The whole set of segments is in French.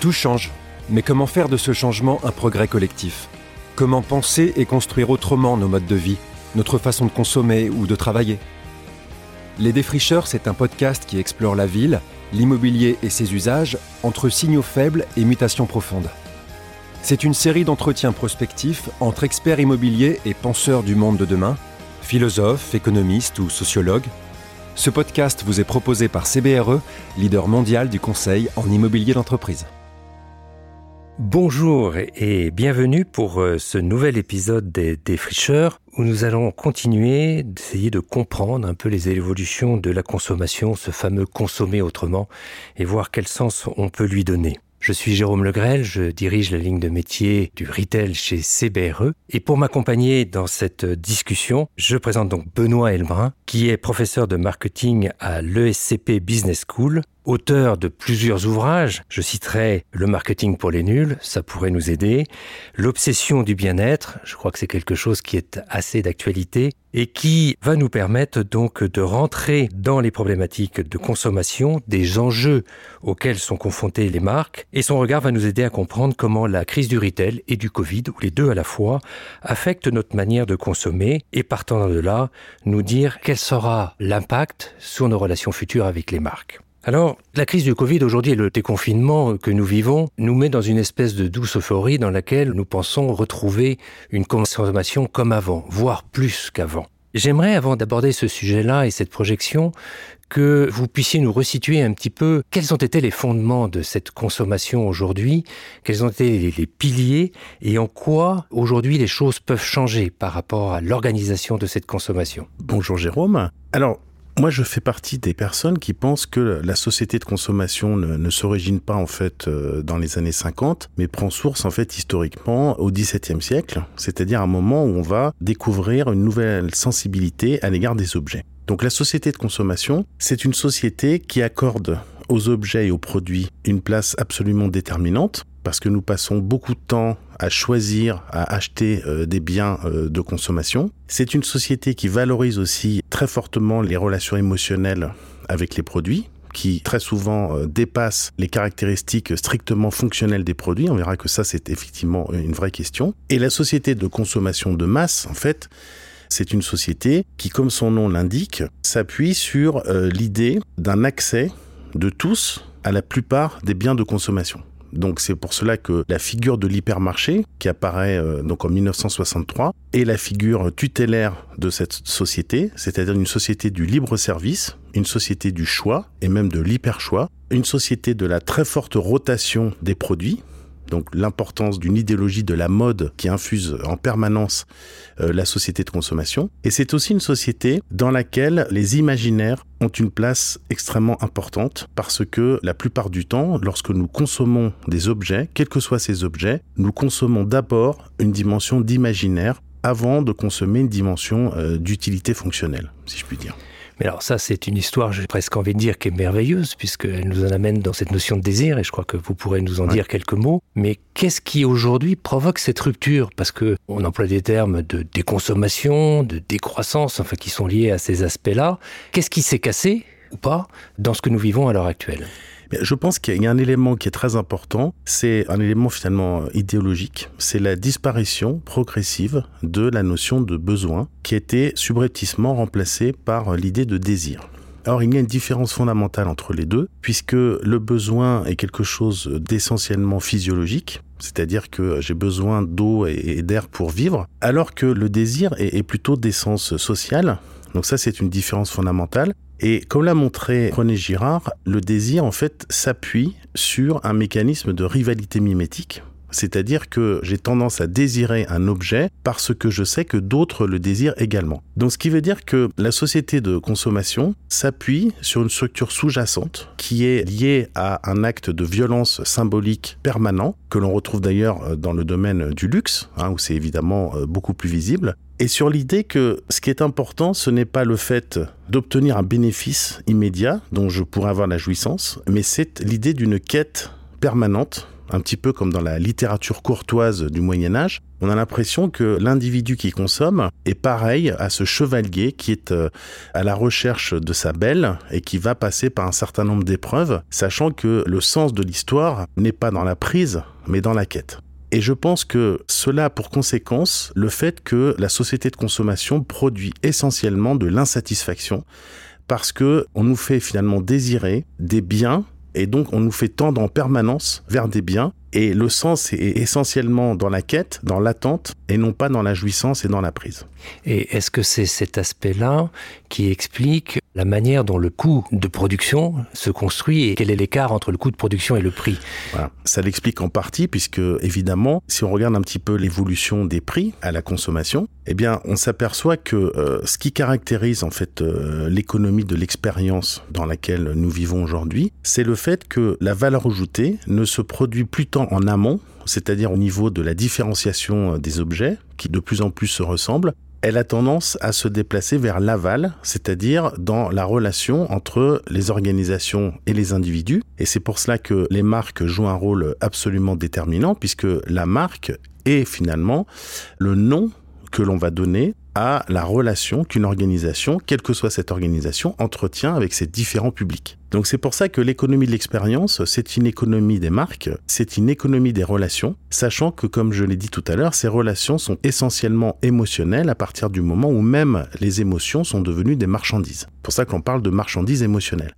Tout change, mais comment faire de ce changement un progrès collectif? Comment penser et construire autrement nos modes de vie, notre façon de consommer ou de travailler? Les Défricheurs, c'est un podcast qui explore la ville, l'immobilier et ses usages entre signaux faibles et mutations profondes. C'est une série d'entretiens prospectifs entre experts immobiliers et penseurs du monde de demain, philosophes, économistes ou sociologues. Ce podcast vous est proposé par CBRE, leader mondial du conseil en immobilier d'entreprise. Bonjour et bienvenue pour euh, ce nouvel épisode des Défricheurs où nous allons continuer d'essayer de comprendre un peu les évolutions de la consommation, ce fameux consommer autrement, et voir quel sens on peut lui donner. Je suis Jérôme Legrel, je dirige la ligne de métier du retail chez CBRE. Et pour m'accompagner dans cette discussion, je présente donc Benoît Elbrun, qui est professeur de marketing à l'ESCP Business School, auteur de plusieurs ouvrages. Je citerai Le marketing pour les nuls, ça pourrait nous aider. L'obsession du bien-être, je crois que c'est quelque chose qui est assez d'actualité et qui va nous permettre donc de rentrer dans les problématiques de consommation, des enjeux auxquels sont confrontées les marques. Et son regard va nous aider à comprendre comment la crise du retail et du Covid, ou les deux à la fois, affectent notre manière de consommer et partant de là, nous dire quel sera l'impact sur nos relations futures avec les marques. Alors, la crise du Covid aujourd'hui et le déconfinement que nous vivons nous met dans une espèce de douce euphorie dans laquelle nous pensons retrouver une consommation comme avant, voire plus qu'avant. J'aimerais, avant d'aborder ce sujet-là et cette projection, que vous puissiez nous resituer un petit peu quels ont été les fondements de cette consommation aujourd'hui, quels ont été les, piliers et en quoi aujourd'hui les choses peuvent changer par rapport à l'organisation de cette consommation. Bonjour Jérôme. Alors, moi, je fais partie des personnes qui pensent que la société de consommation ne, s'origine pas en fait euh, dans les années 50, mais prend source en fait historiquement au XVIIe siècle, c'est-à-dire un moment où on va découvrir une nouvelle sensibilité à l'égard des objets. Donc la société de consommation, c'est une société qui accorde aux objets et aux produits une place absolument déterminante parce que nous passons beaucoup de temps à choisir, à acheter euh, des biens euh, de consommation. C'est une société qui valorise aussi très fortement les relations émotionnelles avec les produits qui très souvent euh, dépassent les caractéristiques strictement fonctionnelles des produits. On verra que ça, c'est effectivement une vraie question. Et la société de consommation de masse, en fait, c'est une société qui, comme son nom l'indique, s'appuie sur l'idée d'un accès de tous à la plupart des biens de consommation. Donc c'est pour cela que la figure de l'hypermarché, qui apparaît euh, donc en 1963, est la figure tutélaire de cette société, c'est-à-dire une société du libre service, une société du choix et même de l'hyperchoix, une société de la très forte rotation des produits, donc l'importance d'une idéologie de la mode qui infuse en permanence euh, la société de consommation. Et c'est aussi une société dans laquelle les imaginaires ont une place extrêmement importante parce que la plupart du temps, lorsque nous consommons des objets, quels que soient ces objets, nous consommons d'abord une dimension d'imaginaire avant de consommer une dimension euh, d'utilité fonctionnelle, si je puis dire. Mais alors ça, c'est une histoire, j'ai presque envie de dire, qui est merveilleuse, puisqu'elle nous en amène dans cette notion de désir, et je crois que vous pourrez nous en dire quelques mots. Mais qu'est-ce qui aujourd'hui provoque cette rupture? Parce que on emploie des termes de déconsommation, de décroissance, enfin qui sont liés à ces aspects-là. Qu'est-ce qui s'est cassé ou pas dans ce que nous vivons à l'heure actuelle? Je pense qu'il y a un élément qui est très important, c'est un élément finalement idéologique, c'est la disparition progressive de la notion de besoin qui a été subrepticement remplacée par l'idée de désir. Or, il y a une différence fondamentale entre les deux, puisque le besoin est quelque chose d'essentiellement physiologique, c'est-à-dire que j'ai besoin d'eau et d'air pour vivre, alors que le désir est plutôt d'essence sociale. Donc ça, c'est une différence fondamentale. Et comme l'a montré René Girard, le désir en fait s'appuie sur un mécanisme de rivalité mimétique. C'est-à-dire que j'ai tendance à désirer un objet parce que je sais que d'autres le désirent également. Donc ce qui veut dire que la société de consommation s'appuie sur une structure sous-jacente qui est liée à un acte de violence symbolique permanent, que l'on retrouve d'ailleurs dans le domaine du luxe, hein, où c'est évidemment euh, beaucoup plus visible, et sur l'idée que ce qui est important, ce n'est pas le fait d'obtenir un bénéfice immédiat dont je pourrais avoir la jouissance, mais c'est l'idée d'une quête permanente un petit peu comme dans la littérature courtoise du Moyen Âge, on a l'impression que l'individu qui consomme est pareil à ce chevalier qui est euh, à la recherche de sa belle et qui va passer par un certain nombre d'épreuves, sachant que le sens de l'histoire n'est pas dans la prise, mais dans la quête. Et je pense que cela a pour conséquence le fait que la société de consommation produit essentiellement de l'insatisfaction parce que on nous fait finalement désirer des biens et donc on nous fait tendre en permanence vers des biens et le sens est essentiellement dans la quête, dans l'attente, et non pas dans la jouissance et dans la prise. Et est-ce que c'est cet aspect-là qui explique la manière dont le coût de production se construit et quel est l'écart entre le coût de production et le prix? Voilà. Ça l'explique en partie puisque évidemment, si on regarde un petit peu l'évolution des prix à la consommation, eh bien, on s'aperçoit que euh, ce qui caractérise en fait euh, l'économie de l'expérience dans laquelle nous vivons aujourd'hui, c'est le fait que la valeur ajoutée ne se produit plus tant en amont, c'est-à-dire au niveau de la différenciation euh, des objets, qui de plus en plus se ressemblent, elle a tendance à se déplacer vers l'aval, c'est-à-dire dans la relation entre les organisations et les individus. Et c'est pour cela que les marques jouent un rôle absolument déterminant, puisque la marque est finalement le nom que l'on va donner à la relation qu'une organisation, quelle que soit cette organisation, entretient avec ses différents publics. Donc c'est pour ça que l'économie de l'expérience, c'est une économie des marques, c'est une économie des relations, sachant que comme je l'ai dit tout à l'heure, ces relations sont essentiellement émotionnelles à partir du moment où même les émotions sont devenues des marchandises. C'est pour ça qu'on parle de marchandises émotionnelles.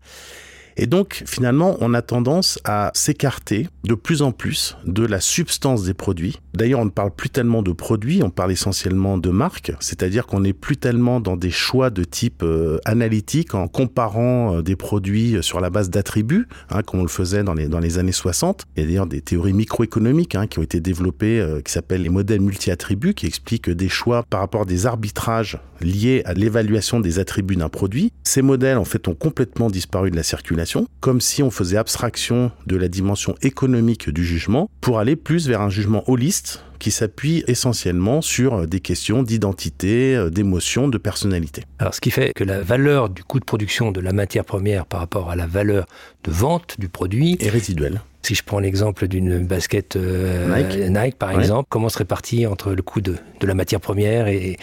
Et donc, finalement, on a tendance à s'écarter de plus en plus de la substance des produits. D'ailleurs, on ne parle plus tellement de produits, on parle essentiellement de marques, c'est-à-dire qu'on n'est plus tellement dans des choix de type euh, analytique en comparant euh, des produits sur la base d'attributs, hein, comme on le faisait dans les, dans les années 60. Il y a d'ailleurs des théories microéconomiques hein, qui ont été développées, euh, qui s'appellent les modèles multi-attributs, qui expliquent des choix par rapport à des arbitrages liés à l'évaluation des attributs d'un produit. Ces modèles, en fait, ont complètement disparu de la circulation comme si on faisait abstraction de la dimension économique du jugement pour aller plus vers un jugement holiste qui s'appuie essentiellement sur des questions d'identité, d'émotion, de personnalité. Alors ce qui fait que la valeur du coût de production de la matière première par rapport à la valeur de vente du produit est résiduelle. Si je prends l'exemple d'une basket euh, Nike. par exemple, comment se répartit entre le coût de, de la matière première et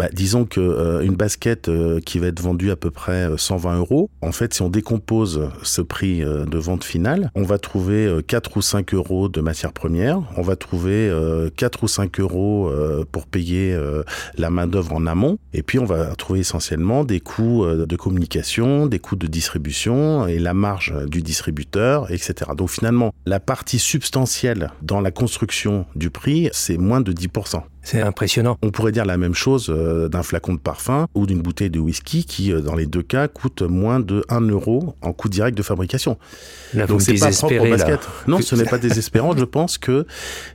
bah, disons que euh, basket euh, qui va être vendue à peu près 120 euh, euros, en fait, si on décompose ce prix de vente finale, on va trouver 4 ou 5 euros de matière première, on va trouver 4 ou 5 euros pour payer la main d'œuvre en amont, et puis on va trouver essentiellement des coûts de communication, des coûts de distribution et la marge du distributeur, etc. Donc finalement, la partie substantielle dans la construction du prix, c'est moins de 10%. C'est impressionnant. On pourrait dire la même chose euh, d'un flacon de parfum ou d'une bouteille de whisky qui, euh, dans les deux cas, coûte moins de 1 euro en coût direct de fabrication. Là, Donc c'est pas propre au basket. Non, ce n'est pas désespérant. Je pense que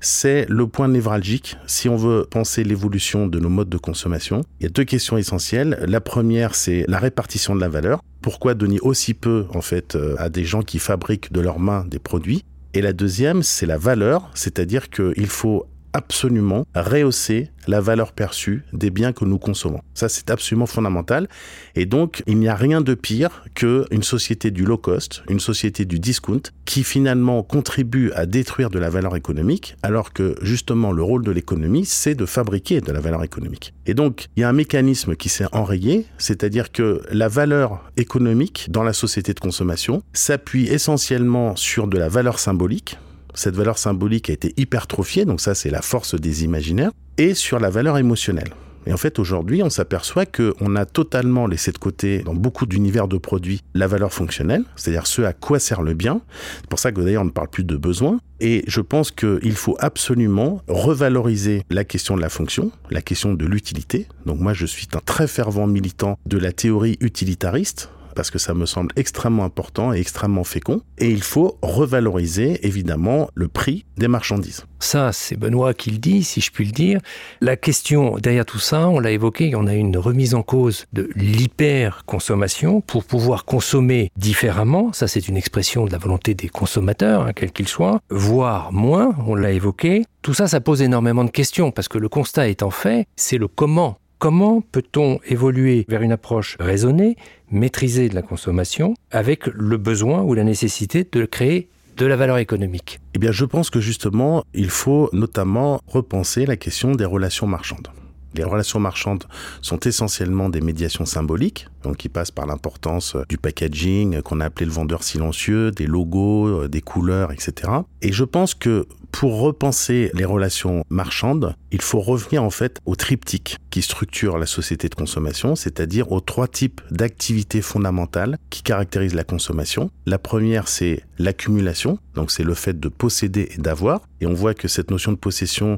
c'est le point névralgique si on veut penser l'évolution de nos modes de consommation. Il y a deux questions essentielles. La première, c'est la répartition de la valeur. Pourquoi donner aussi peu, en fait, euh, à des gens qui fabriquent de leurs mains des produits? Et la deuxième, c'est la valeur, c'est-à-dire qu'il faut absolument rehausser la valeur perçue des biens que nous consommons. Ça, c'est absolument fondamental. Et donc, il n'y a rien de pire qu'une société du low cost, une société du discount, qui finalement contribue à détruire de la valeur économique, alors que justement, le rôle de l'économie, c'est de fabriquer de la valeur économique. Et donc, il y a un mécanisme qui s'est enrayé, c'est-à-dire que la valeur économique dans la société de consommation s'appuie essentiellement sur de la valeur symbolique, cette valeur symbolique a été hypertrophiée, donc ça c'est la force des imaginaires, et sur la valeur émotionnelle. Et en fait, aujourd'hui, on s'aperçoit qu'on a totalement laissé de côté, dans beaucoup d'univers de produits, la valeur fonctionnelle, c'est-à-dire ce à quoi sert le bien. C'est pour ça que d'ailleurs, on ne parle plus de besoin. Et je pense qu'il faut absolument revaloriser la question de la fonction, la question de l'utilité. Donc moi, je suis un très fervent militant de la théorie utilitariste, parce que ça me semble extrêmement important et extrêmement fécond. Et il faut revaloriser évidemment le prix des marchandises. Ça, c'est Benoît qui le dit, si je puis le dire. La question derrière tout ça, on l'a évoqué, on a une remise en cause de l'hyper-consommation pour pouvoir consommer différemment. Ça, c'est une expression de la volonté des consommateurs, hein, quel qu'il soit, voire moins, on l'a évoqué. Tout ça, ça pose énormément de questions parce que le constat étant fait, c'est le comment Comment peut-on évoluer vers une approche raisonnée, maîtrisée de la consommation, avec le besoin ou la nécessité de créer de la valeur économique? Eh bien, je pense que justement, il faut notamment repenser la question des relations marchandes. Les relations marchandes sont essentiellement des médiations symboliques, donc qui passent par l'importance du packaging qu'on a appelé le vendeur silencieux, des logos, des couleurs, etc. Et je pense que pour repenser les relations marchandes, il faut revenir en fait au triptyque qui structure la société de consommation, c'est-à-dire aux trois types d'activités fondamentales qui caractérisent la consommation. La première, c'est l'accumulation, donc c'est le fait de posséder et d'avoir. Et on voit que cette notion de possession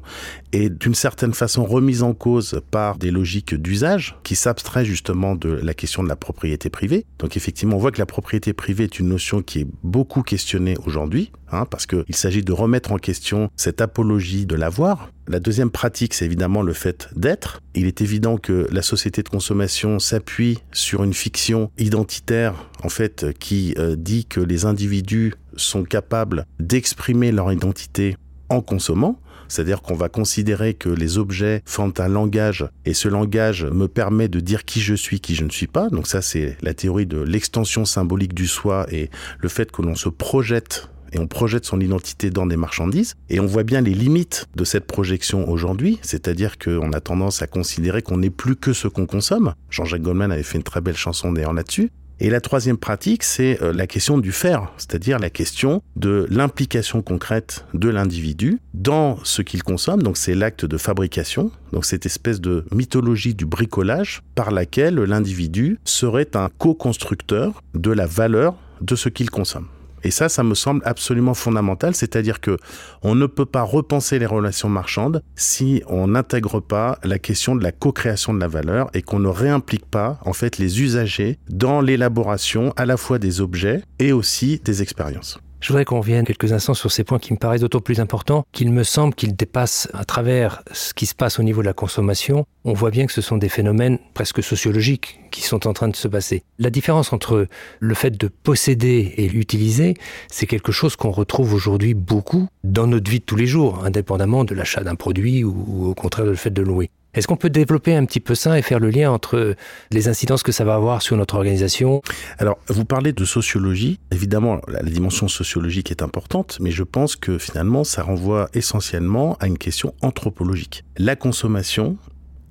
est d'une certaine façon remise en cause par des logiques d'usage qui s'abstraient justement de la question de la propriété privée. Donc effectivement, on voit que la propriété privée est une notion qui est beaucoup questionnée aujourd'hui, hein, parce qu'il s'agit de remettre en question cette apologie de l'avoir. La deuxième pratique, c'est évidemment le fait d'être. Il est évident que la société de consommation s'appuie sur une fiction identitaire, en fait, qui euh, dit que les individus sont capables d'exprimer leur identité en consommant. C'est-à-dire qu'on va considérer que les objets forment un langage et ce langage me permet de dire qui je suis, qui je ne suis pas. Donc ça, c'est la théorie de l'extension symbolique du soi et le fait que l'on se projette et on projette son identité dans des marchandises. Et on voit bien les limites de cette projection aujourd'hui, c'est-à-dire qu'on a tendance à considérer qu'on n'est plus que ce qu'on consomme. Jean-Jacques Goldman avait fait une très belle chanson d'ailleurs là-dessus. Et la troisième pratique, c'est euh, la question du faire, c'est-à-dire la question de l'implication concrète de l'individu dans ce qu'il consomme. Donc c'est l'acte de fabrication, donc cette espèce de mythologie du bricolage par laquelle l'individu serait un co-constructeur de la valeur de ce qu'il consomme. Et ça, ça me semble absolument fondamental, c'est-à-dire que on ne peut pas repenser les relations marchandes si on n'intègre pas la question de la co-création de la valeur et qu'on ne réimplique pas en fait les usagers dans l'élaboration à la fois des objets et aussi des expériences. Je voudrais qu'on revienne quelques instants sur ces points qui me paraissent d'autant plus importants qu'il me semble qu'ils dépassent à travers ce qui se passe au niveau de la consommation. On voit bien que ce sont des phénomènes presque sociologiques qui sont en train de se passer. La différence entre le fait de posséder et l'utiliser, c'est quelque chose qu'on retrouve aujourd'hui beaucoup dans notre vie de tous les jours, indépendamment de l'achat d'un produit ou, au contraire le fait de louer. Est-ce qu'on peut développer un petit peu ça et faire le lien entre les incidences que ça va avoir sur notre organisation? Alors, vous parlez de sociologie. Évidemment, la dimension sociologique est importante, mais je pense que finalement, ça renvoie essentiellement à une question anthropologique. La consommation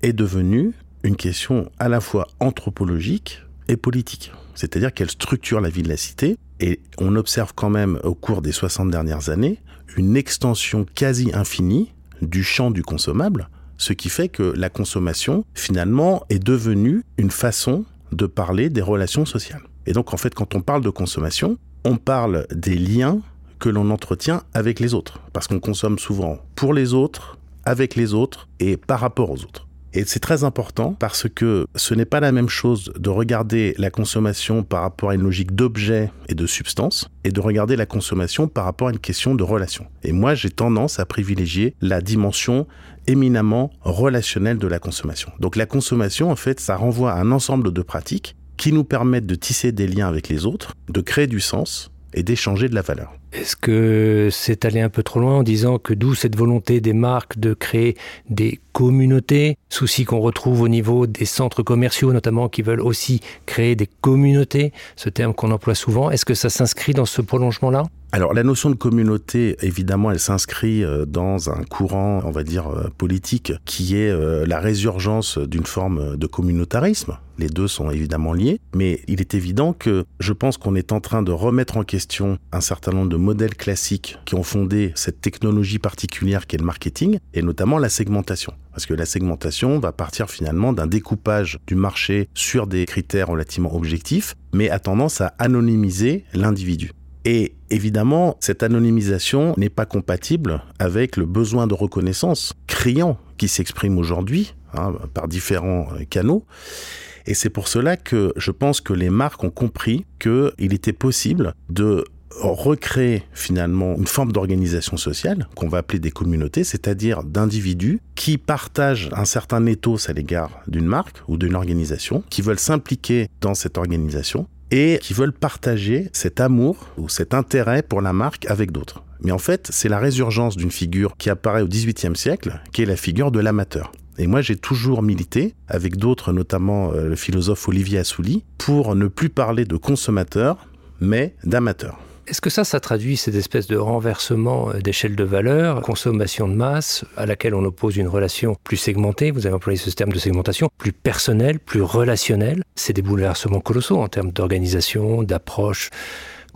est devenue une question à la fois anthropologique et politique. C'est-à-dire qu'elle structure la vie de la cité. Et on observe quand même au cours des 60 dernières années une extension quasi infinie du champ du consommable ce qui fait que la consommation, finalement, est devenue une façon de parler des relations sociales. Et donc, en fait, quand on parle de consommation, on parle des liens que l'on entretient avec les autres. Parce qu'on consomme souvent pour les autres, avec les autres et par rapport aux autres. Et c'est très important parce que ce n'est pas la même chose de regarder la consommation par rapport à une logique d'objet et de substance et de regarder la consommation par rapport à une question de relation. Et moi, j'ai tendance à privilégier la dimension éminemment relationnelle de la consommation. Donc la consommation, en fait, ça renvoie à un ensemble de pratiques qui nous permettent de tisser des liens avec les autres, de créer du sens et d'échanger de la valeur. Est-ce que c'est aller un peu trop loin en disant que d'où cette volonté des marques de créer des communautés, souci qu'on retrouve au niveau des centres commerciaux notamment qui veulent aussi créer des communautés, ce terme qu'on emploie souvent, est-ce que ça s'inscrit dans ce prolongement-là? Alors la notion de communauté, évidemment, elle s'inscrit euh, dans un courant, on va dire, euh, politique, qui est euh, la résurgence d'une forme de communautarisme. Les deux sont évidemment liés, mais il est évident que je pense qu'on est en train de remettre en question un certain nombre de modèles classiques qui ont fondé cette technologie particulière qu'est le marketing, et notamment la segmentation. Parce que la segmentation va partir finalement d'un découpage du marché sur des critères relativement objectifs, mais a tendance à anonymiser l'individu. Et évidemment, cette anonymisation n'est pas compatible avec le besoin de reconnaissance criant qui s'exprime aujourd'hui hein, par différents euh, canaux. Et c'est pour cela que je pense que les marques ont compris qu'il était possible de recréer finalement une forme d'organisation sociale qu'on va appeler des communautés, c'est-à-dire d'individus qui partagent un certain ethos à l'égard d'une marque ou d'une organisation, qui veulent s'impliquer dans cette organisation et qui veulent partager cet amour ou cet intérêt pour la marque avec d'autres. Mais en fait, c'est la résurgence d'une figure qui apparaît au XVIIIe siècle, qui est la figure de l'amateur. Et moi, j'ai toujours milité, avec d'autres, notamment euh, le philosophe Olivier Assouli, pour ne plus parler de consommateur, mais d'amateur. Est-ce que ça, ça traduit cette espèce de renversement euh, d'échelle de valeur, consommation de masse, à laquelle on oppose une relation plus segmentée, vous avez employé ce terme de segmentation, plus personnelle, plus relationnelle? C'est des bouleversements colossaux en termes d'organisation, d'approche.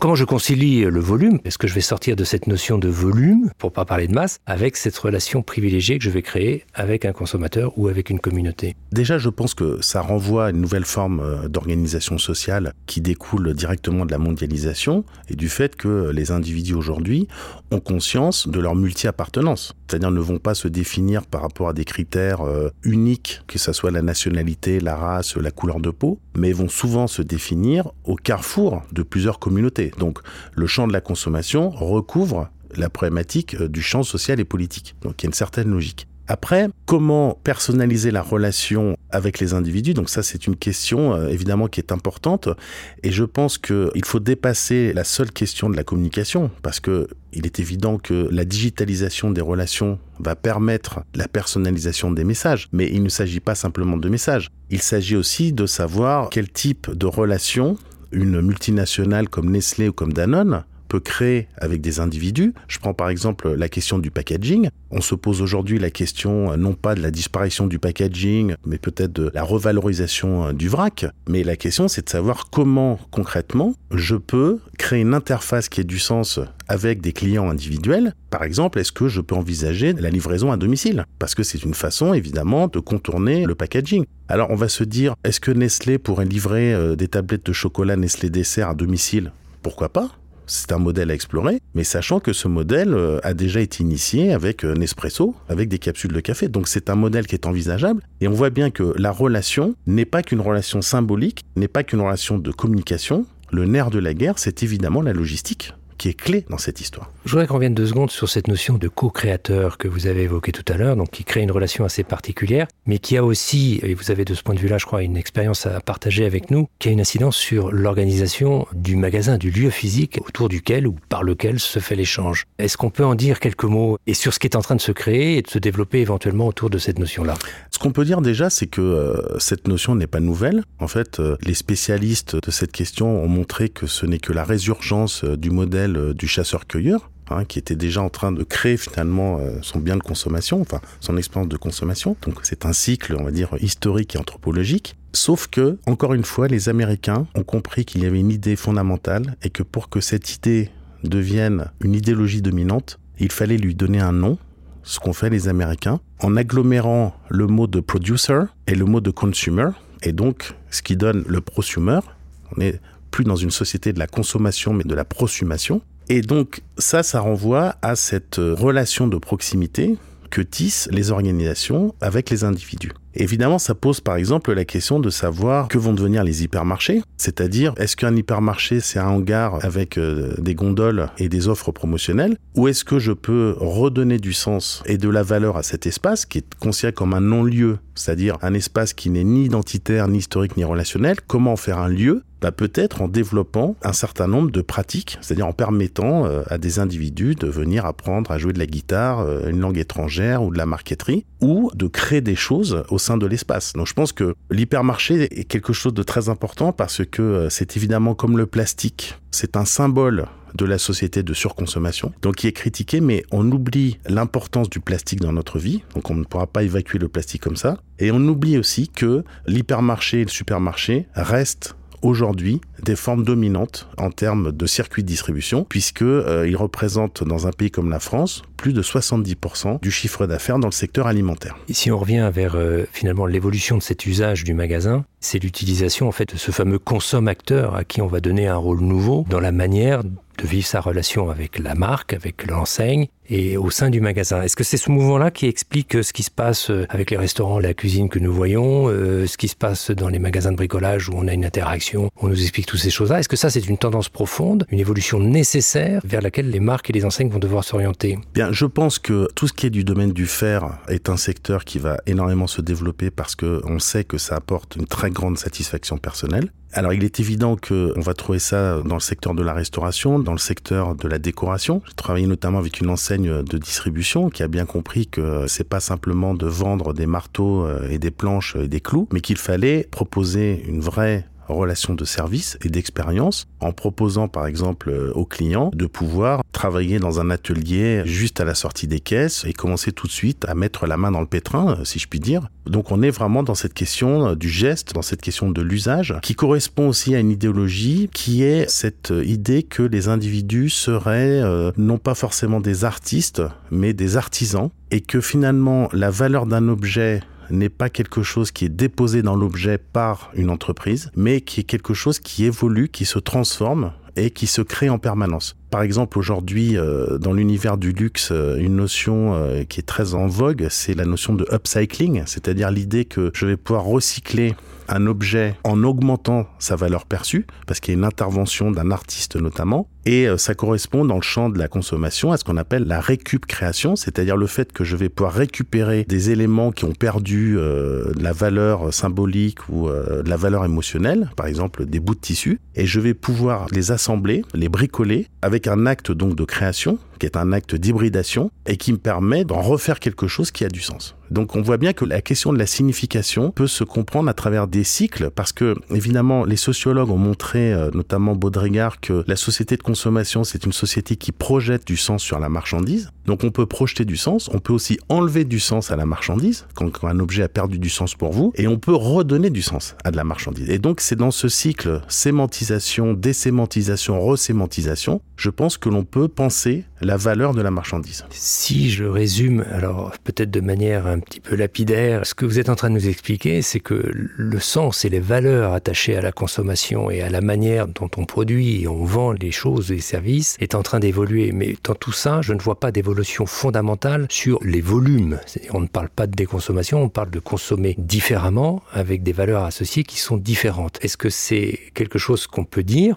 Comment je concilie le volume Est-ce que je vais sortir de cette notion de volume, pour pas parler de masse, avec cette relation privilégiée que je vais créer avec un consommateur ou avec une communauté? Déjà, je pense que ça renvoie à une nouvelle forme euh, d'organisation sociale qui découle directement de la mondialisation et du fait que les individus aujourd'hui ont conscience de leur multi-appartenance. C'est-à-dire ne vont pas se définir par rapport à des critères euh, uniques, que ce soit la nationalité, la race, la couleur de peau, mais vont souvent se définir au carrefour de plusieurs communautés. Donc le champ de la consommation recouvre la problématique euh, du champ social et politique. Donc il y a une certaine logique. Après, comment personnaliser la relation avec les individus? Donc ça, c'est une question euh, évidemment qui est importante. Et je pense qu'il faut dépasser la seule question de la communication, parce que il est évident que la digitalisation des relations va permettre la personnalisation des messages. Mais il ne s'agit pas simplement de messages. Il s'agit aussi de savoir quel type de relation une multinationale comme Nestlé ou comme Danone peut créer avec des individus. Je prends par exemple la question du packaging. On se pose aujourd'hui la question euh, non pas de la disparition du packaging, mais peut-être de la revalorisation euh, du vrac. Mais la question c'est de savoir comment concrètement je peux créer une interface qui ait du sens avec des clients individuels. Par exemple, est-ce que je peux envisager la livraison à domicile? Parce que c'est une façon évidemment de contourner le packaging. Alors on va se dire, est-ce que Nestlé pourrait livrer euh, des tablettes de chocolat Nestlé Dessert à domicile? Pourquoi pas? C'est un modèle à explorer, mais sachant que ce modèle euh, a déjà été initié avec euh, Nespresso, avec des capsules de café. Donc c'est un modèle qui est envisageable. Et on voit bien que la relation n'est pas qu'une relation symbolique, n'est pas qu'une relation de communication. Le nerf de la guerre, c'est évidemment la logistique qui est clé dans cette histoire. Je voudrais qu'on revienne deux secondes sur cette notion de co-créateur que vous avez évoquée tout à l'heure, donc qui crée une relation assez particulière, mais qui a aussi, et vous avez de ce point de vue-là, je crois, une expérience à partager avec nous, qui a une incidence sur l'organisation du magasin, du lieu physique autour duquel ou par lequel se fait l'échange. Est-ce qu'on peut en dire quelques mots et sur ce qui est en train de se créer et de se développer éventuellement autour de cette notion-là? Ce qu'on peut dire déjà, c'est que euh, cette notion n'est pas nouvelle. En fait, euh, les spécialistes de cette question ont montré que ce n'est que la résurgence euh, du modèle du chasseur-cueilleur, hein, qui était déjà en train de créer finalement euh, son bien de consommation, enfin son expérience de consommation. Donc c'est un cycle, on va dire, historique et anthropologique. Sauf que, encore une fois, les Américains ont compris qu'il y avait une idée fondamentale et que pour que cette idée devienne une idéologie dominante, il fallait lui donner un nom, ce qu'ont fait les Américains, en agglomérant le mot de producer et le mot de consumer, et donc ce qui donne le prosumer. On est plus dans une société de la consommation, mais de la prosumation. Et donc ça, ça renvoie à cette relation de proximité que tissent les organisations avec les individus. Évidemment, ça pose par exemple la question de savoir que vont devenir les hypermarchés, c'est-à-dire est-ce qu'un hypermarché c'est un hangar avec euh, des gondoles et des offres promotionnelles, ou est-ce que je peux redonner du sens et de la valeur à cet espace qui est considéré comme un non-lieu, c'est-à-dire un espace qui n'est ni identitaire, ni historique, ni relationnel, comment faire un lieu? Bah peut-être en développant un certain nombre de pratiques, c'est-à-dire en permettant euh, à des individus de venir apprendre à jouer de la guitare, euh, une langue étrangère ou de la marqueterie, ou de créer des choses au sein de l'espace. Donc je pense que l'hypermarché est quelque chose de très important parce que euh, c'est évidemment comme le plastique, c'est un symbole de la société de surconsommation, donc qui est critiqué, mais on oublie l'importance du plastique dans notre vie, donc on ne pourra pas évacuer le plastique comme ça, et on oublie aussi que l'hypermarché et le supermarché restent aujourd'hui des formes dominantes en termes de circuits de distribution, puisque euh, ils représentent dans un pays comme la France plus de 70% du chiffre d'affaires dans le secteur alimentaire. Et si on revient vers euh, finalement l'évolution de cet usage du magasin, c'est l'utilisation en fait de ce fameux consomme-acteur à qui on va donner un rôle nouveau dans la manière de vivre sa relation avec la marque, avec l'enseigne et au sein du magasin. Est-ce que c'est ce mouvement-là qui explique euh, ce qui se passe euh, avec les restaurants, la cuisine que nous voyons, euh, ce qui se passe dans les magasins de bricolage où on a une interaction, on nous explique toutes ces choses-là? Est-ce que ça c'est une tendance profonde, une évolution nécessaire vers laquelle les marques et les enseignes vont devoir s'orienter? Bien, je pense que tout ce qui est du domaine du fer est un secteur qui va énormément se développer parce que on sait que ça apporte une très grande satisfaction personnelle. Alors il est évident que on va trouver ça dans le secteur de la restauration, dans le secteur de la décoration. J'ai travaillé notamment avec une enseigne de distribution qui a bien compris que c'est pas simplement de vendre des marteaux euh, et des planches et des clous, mais qu'il fallait proposer une vraie relation de service et d'expérience en proposant par exemple euh, aux clients de pouvoir travailler dans un atelier juste à la sortie des caisses et commencer tout de suite à mettre la main dans le pétrin, euh, si je puis dire. Donc on est vraiment dans cette question euh, du geste, dans cette question de l'usage, qui correspond aussi à une idéologie qui est cette idée que les individus seraient non pas forcément des artistes, mais des artisans, et que finalement la valeur d'un objet n'est pas quelque chose qui est déposé dans l'objet par une entreprise, mais qui est quelque chose qui évolue, qui se transforme et qui se crée en permanence. Par exemple, aujourd'hui, euh, dans l'univers du luxe, euh, une notion euh, qui est très en vogue, c'est la notion de upcycling, c'est-à-dire l'idée que je vais pouvoir recycler un objet en augmentant sa valeur perçue, parce qu'il y a une intervention d'un artiste notamment, et ça correspond dans le champ de la consommation à ce qu'on appelle la récup création, c'est-à-dire le fait que je vais pouvoir récupérer des éléments qui ont perdu la valeur symbolique ou la valeur émotionnelle, par exemple des bouts de tissu, et je vais pouvoir les assembler, les bricoler avec un acte donc de création, qui est un acte d'hybridation, et qui me permet d'en refaire quelque chose qui a du sens. Donc on voit bien que la question de la signification peut se comprendre à travers des cycles, parce que évidemment les sociologues ont montré, euh, notamment Baudrillard, que la société de consommation, c'est une société qui projette du sens sur la marchandise. Donc on peut projeter du sens, on peut aussi enlever du sens à la marchandise, quand, un objet a perdu du sens pour vous, et on peut redonner du sens à de la marchandise. Et donc c'est dans ce cycle sémantisation, désémantisation, resémantisation, je pense que l'on peut penser valeur de la marchandise. Si je résume, alors peut-être de manière un petit peu lapidaire, ce que vous êtes en train de nous expliquer, c'est que le sens et les valeurs attachées à la consommation et à la manière dont on produit et on vend les choses et les services est en train d'évoluer. Mais dans tout ça, je ne vois pas d'évolution fondamentale sur les volumes. On ne parle pas de déconsommation, on parle de consommer différemment avec des valeurs associées qui sont différentes. Est-ce que c'est quelque chose qu'on peut dire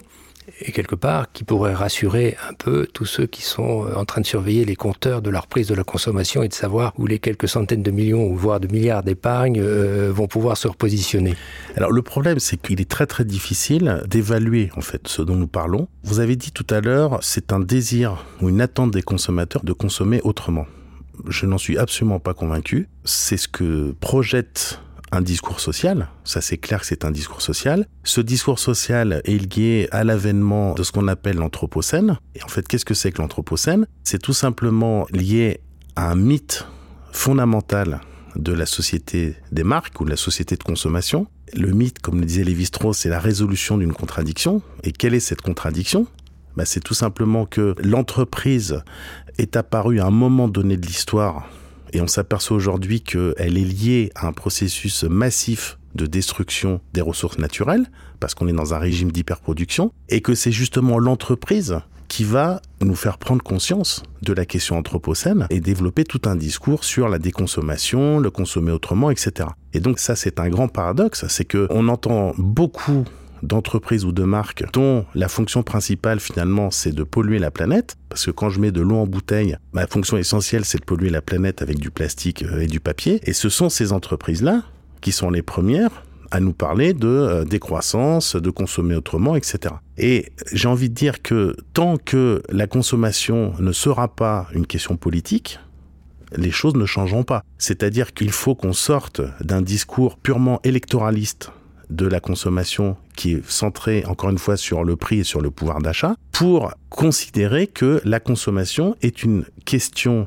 et quelque part qui pourrait rassurer un peu tous ceux qui sont euh, en train de surveiller les compteurs de leur prise de la consommation et de savoir où les quelques centaines de millions ou voire de milliards d'épargne euh, vont pouvoir se repositionner. Alors le problème c'est qu'il est très très difficile d'évaluer en fait ce dont nous parlons. Vous avez dit tout à l'heure c'est un désir ou une attente des consommateurs de consommer autrement. Je n'en suis absolument pas convaincu. C'est ce que projette un discours social, ça c'est clair que c'est un discours social. Ce discours social est lié à l'avènement de ce qu'on appelle l'anthropocène. Et en fait, qu'est-ce que c'est que l'anthropocène? C'est tout simplement lié à un mythe fondamental de la société des marques ou de la société de consommation. Le mythe, comme le disait Lévi-Strauss, c'est la résolution d'une contradiction. Et quelle est cette contradiction? Bah, C'est tout simplement que l'entreprise est apparue à un moment donné de l'histoire et on s'aperçoit aujourd'hui qu'elle est liée à un processus massif de destruction des ressources naturelles, parce qu'on est dans un régime d'hyperproduction, et que c'est justement l'entreprise qui va nous faire prendre conscience de la question anthropocène et développer tout un discours sur la déconsommation, le consommer autrement, etc. Et donc ça, c'est un grand paradoxe, c'est que on entend beaucoup d'entreprises ou de marques dont la fonction principale finalement c'est de polluer la planète, parce que quand je mets de l'eau en bouteille, ma fonction essentielle c'est de polluer la planète avec du plastique euh, et du papier, et ce sont ces entreprises-là qui sont les premières à nous parler de euh, décroissance, de consommer autrement, etc. Et j'ai envie de dire que tant que la consommation ne sera pas une question politique, les choses ne changeront pas. C'est-à-dire qu'il faut qu'on sorte d'un discours purement électoraliste de la consommation qui est centrée encore une fois sur le prix et sur le pouvoir d'achat pour considérer que la consommation est une question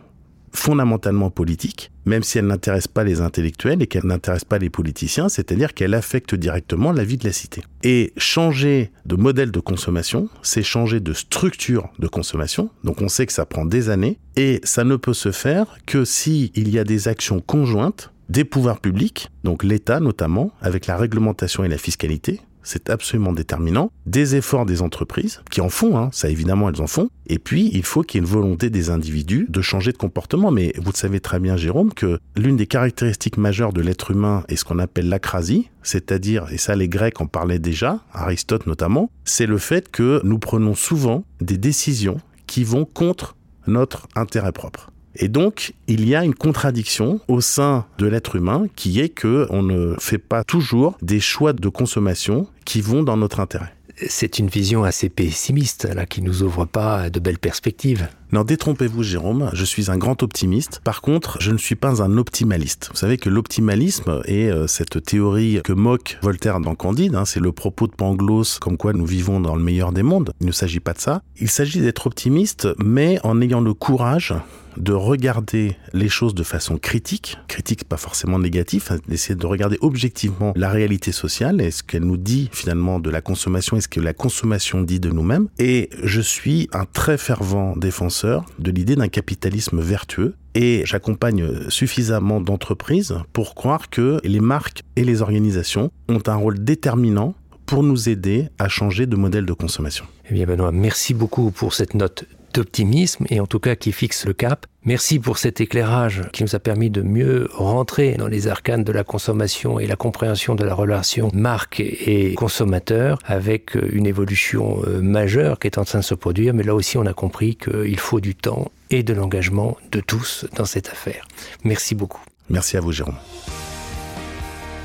fondamentalement politique, même si elle n'intéresse pas les intellectuels et qu'elle n'intéresse pas les politiciens, c'est-à-dire qu'elle affecte directement la vie de la cité. Et changer de modèle de consommation, c'est changer de structure de consommation, donc on sait que ça prend des années, et ça ne peut se faire que s'il y a des actions conjointes des pouvoirs publics, donc l'État notamment, avec la réglementation et la fiscalité, c'est absolument déterminant, des efforts des entreprises, qui en font, hein, ça évidemment elles en font, et puis il faut qu'il y ait une volonté des individus de changer de comportement. Mais vous le savez très bien, Jérôme, que l'une des caractéristiques majeures de l'être humain est ce qu'on appelle l'acrasie, c'est-à-dire, et ça les Grecs en parlaient déjà, Aristote notamment, c'est le fait que nous prenons souvent des décisions qui vont contre notre intérêt propre. Et donc, il y a une contradiction au sein de l'être humain qui est que on ne fait pas toujours des choix de consommation qui vont dans notre intérêt. C'est une vision assez pessimiste, là, qui nous ouvre pas de belles perspectives. Non, détrompez-vous Jérôme, je suis un grand optimiste. Par contre, je ne suis pas un optimaliste. Vous savez que l'optimalisme est euh, cette théorie que moque Voltaire dans Candide, hein, c'est le propos de Pangloss comme quoi nous vivons dans le meilleur des mondes. Il ne s'agit pas de ça. Il s'agit d'être optimiste, mais en ayant le courage de regarder les choses de façon critique, critique pas forcément négative, hein, d'essayer de regarder objectivement la réalité sociale et ce qu'elle nous dit finalement de la consommation et ce que la consommation dit de nous-mêmes. Et je suis un très fervent défenseur de l'idée d'un capitalisme vertueux et j'accompagne suffisamment d'entreprises pour croire que les marques et les organisations ont un rôle déterminant pour nous aider à changer de modèle de consommation. Eh bien Benoît, merci beaucoup pour cette note d'optimisme et en tout cas qui fixe le cap. Merci pour cet éclairage qui nous a permis de mieux rentrer dans les arcanes de la consommation et la compréhension de la relation marque et consommateur avec une évolution euh, majeure qui est en train de se produire. Mais là aussi, on a compris qu'il faut du temps et de l'engagement de tous dans cette affaire. Merci beaucoup. Merci à vous, Jérôme.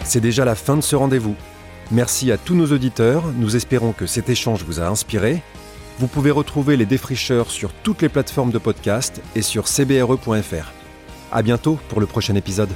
C'est déjà la fin de ce rendez-vous. Merci à tous nos auditeurs. Nous espérons que cet échange vous a inspiré vous pouvez retrouver les défricheurs sur toutes les plateformes de podcast et sur cbre.fr. À bientôt pour le prochain épisode.